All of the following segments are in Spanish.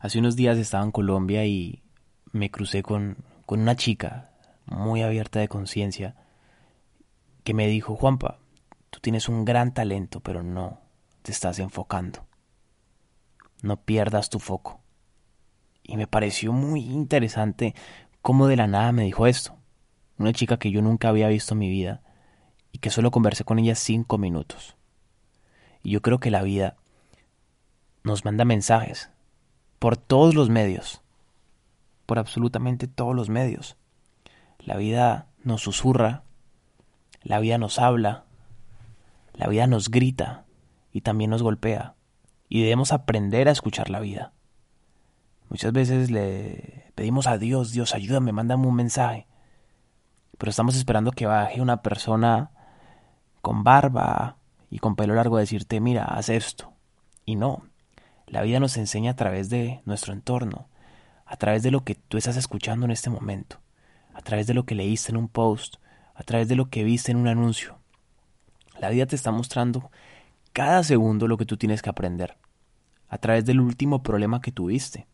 Hace unos días estaba en Colombia y me crucé con, con una chica muy abierta de conciencia que me dijo, Juanpa, tú tienes un gran talento, pero no te estás enfocando. No pierdas tu foco. Y me pareció muy interesante cómo de la nada me dijo esto. Una chica que yo nunca había visto en mi vida y que solo conversé con ella cinco minutos. Y yo creo que la vida nos manda mensajes por todos los medios, por absolutamente todos los medios. La vida nos susurra, la vida nos habla, la vida nos grita y también nos golpea. Y debemos aprender a escuchar la vida. Muchas veces le pedimos a Dios, Dios, ayúdame, mándame un mensaje. Pero estamos esperando que baje una persona con barba y con pelo largo a decirte, mira, haz esto. Y no, la vida nos enseña a través de nuestro entorno, a través de lo que tú estás escuchando en este momento, a través de lo que leíste en un post, a través de lo que viste en un anuncio. La vida te está mostrando cada segundo lo que tú tienes que aprender, a través del último problema que tuviste,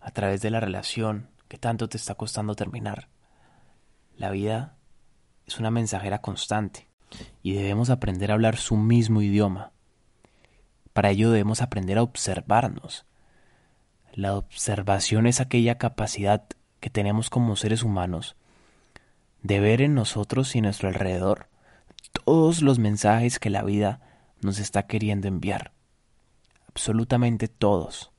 a través de la relación que tanto te está costando terminar. La vida es una mensajera constante y debemos aprender a hablar su mismo idioma, para ello debemos aprender a observarnos. La observación es aquella capacidad que tenemos como seres humanos de ver en nosotros y en nuestro alrededor todos los mensajes que la vida nos está queriendo enviar. Absolutamente todos.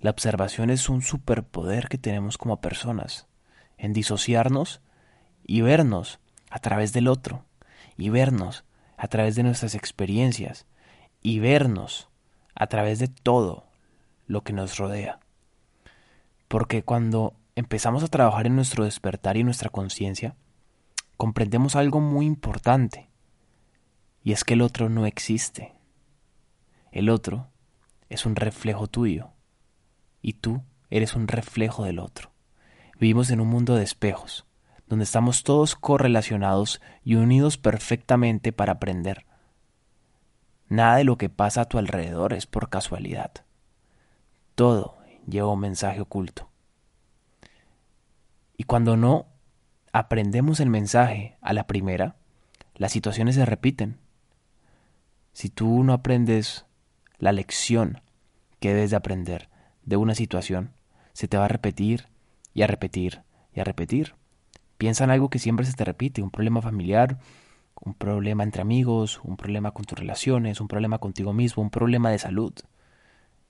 La observación es un superpoder que tenemos como personas, en disociarnos y vernos a través del otro, y vernos a través de nuestras experiencias, y vernos a través de todo lo que nos rodea. Porque cuando empezamos a trabajar en nuestro despertar y nuestra conciencia, comprendemos algo muy importante, y es que el otro no existe. El otro es un reflejo tuyo, y tú eres un reflejo del otro. Vivimos en un mundo de espejos, donde estamos todos correlacionados y unidos perfectamente para aprender Nada de lo que pasa a tu alrededor es por casualidad. Todo lleva un mensaje oculto. Y cuando no aprendemos el mensaje a la primera, las situaciones se repiten. Si tú no aprendes la lección que debes de aprender de una situación, se te va a repetir y a repetir y a repetir. Piensa en algo que siempre se te repite, un problema familiar, un problema entre amigos, un problema con tus relaciones, un problema contigo mismo, un problema de salud.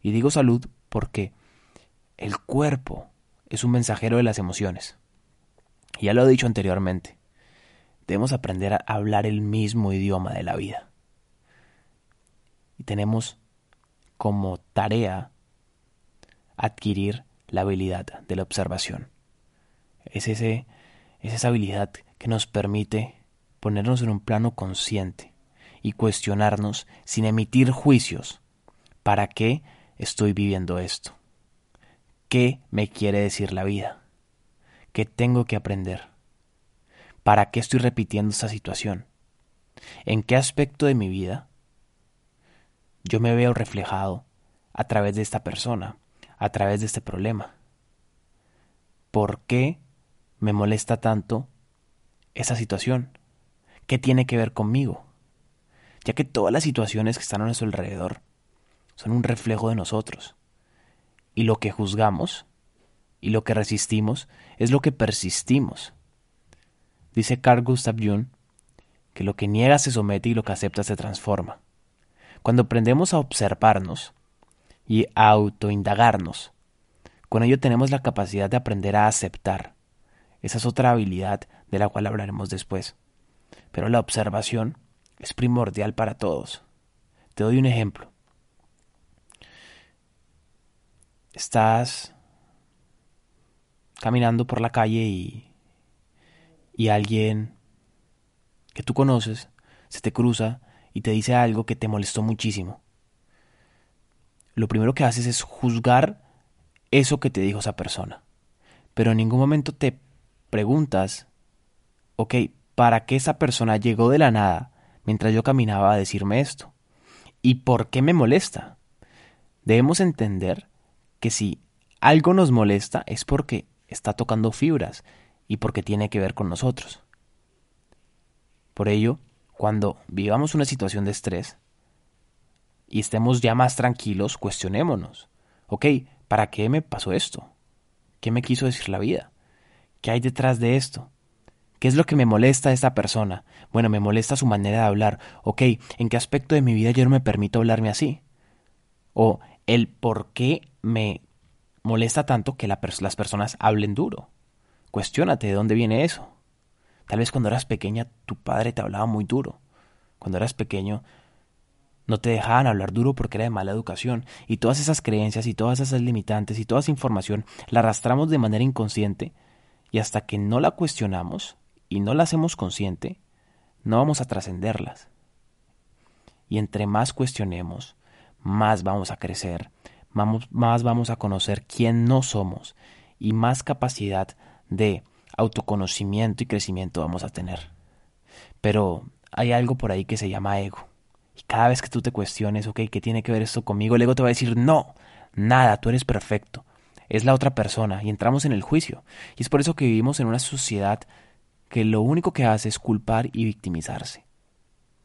Y digo salud porque el cuerpo es un mensajero de las emociones. Ya lo he dicho anteriormente, debemos aprender a hablar el mismo idioma de la vida. Y tenemos como tarea adquirir la habilidad de la observación. Es, ese, es esa habilidad que nos permite ponernos en un plano consciente y cuestionarnos sin emitir juicios. ¿Para qué estoy viviendo esto? ¿Qué me quiere decir la vida? ¿Qué tengo que aprender? ¿Para qué estoy repitiendo esta situación? ¿En qué aspecto de mi vida yo me veo reflejado a través de esta persona, a través de este problema? ¿Por qué me molesta tanto esa situación? ¿Qué tiene que ver conmigo? Ya que todas las situaciones que están a nuestro alrededor son un reflejo de nosotros. Y lo que juzgamos y lo que resistimos es lo que persistimos. Dice Carl Gustav Jung que lo que niega se somete y lo que acepta se transforma. Cuando aprendemos a observarnos y a autoindagarnos, con ello tenemos la capacidad de aprender a aceptar. Esa es otra habilidad de la cual hablaremos después pero la observación es primordial para todos. Te doy un ejemplo. Estás caminando por la calle y, y alguien que tú conoces se te cruza y te dice algo que te molestó muchísimo. Lo primero que haces es juzgar eso que te dijo esa persona. Pero en ningún momento te preguntas, ok, para qué esa persona llegó de la nada mientras yo caminaba a decirme esto. ¿Y por qué me molesta? Debemos entender que si algo nos molesta es porque está tocando fibras y porque tiene que ver con nosotros. Por ello, cuando vivamos una situación de estrés y estemos ya más tranquilos, cuestionémonos. Ok, ¿para qué me pasó esto? ¿Qué me quiso decir la vida? ¿Qué hay detrás de esto? ¿Qué es lo que me molesta a esta persona? Bueno, me molesta su manera de hablar. Ok, ¿en qué aspecto de mi vida yo no me permito hablarme así? O el por qué me molesta tanto que las personas hablen duro. Cuestiónate de dónde viene eso. Tal vez cuando eras pequeña tu padre te hablaba muy duro. Cuando eras pequeño no te dejaban hablar duro porque era de mala educación. Y todas esas creencias y todas esas limitantes y toda esa información la arrastramos de manera inconsciente y hasta que no la cuestionamos y no la hacemos consciente, no vamos a trascenderlas. Y entre más cuestionemos, más vamos a crecer, más vamos a conocer quién no somos y más capacidad de autoconocimiento y crecimiento vamos a tener. Pero hay algo por ahí que se llama ego. Y cada vez que tú te cuestiones, ok, ¿qué tiene que ver esto conmigo? El ego te va a decir, no, nada, tú eres perfecto. Es la otra persona y entramos en el juicio. Y es por eso que vivimos en una sociedad que lo único que hace es culpar y victimizarse.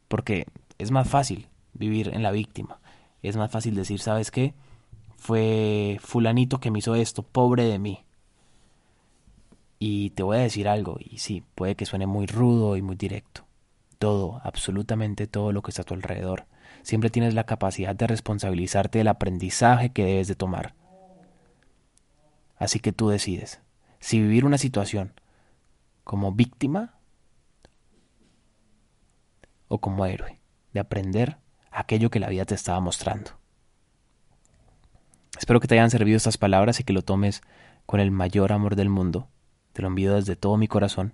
Porque es más fácil vivir en la víctima. Es más fácil decir, ¿sabes qué? Fue fulanito que me hizo esto, pobre de mí. Y te voy a decir algo, y sí, puede que suene muy rudo y muy directo. Todo, absolutamente todo lo que está a tu alrededor. Siempre tienes la capacidad de responsabilizarte del aprendizaje que debes de tomar. Así que tú decides si vivir una situación como víctima o como héroe, de aprender aquello que la vida te estaba mostrando. Espero que te hayan servido estas palabras y que lo tomes con el mayor amor del mundo. Te lo envío desde todo mi corazón.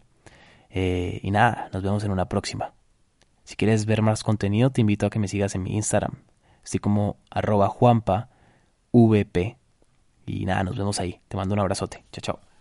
Eh, y nada, nos vemos en una próxima. Si quieres ver más contenido, te invito a que me sigas en mi Instagram. Estoy como arroba juanpa vp. Y nada, nos vemos ahí. Te mando un abrazote. Chao, chao.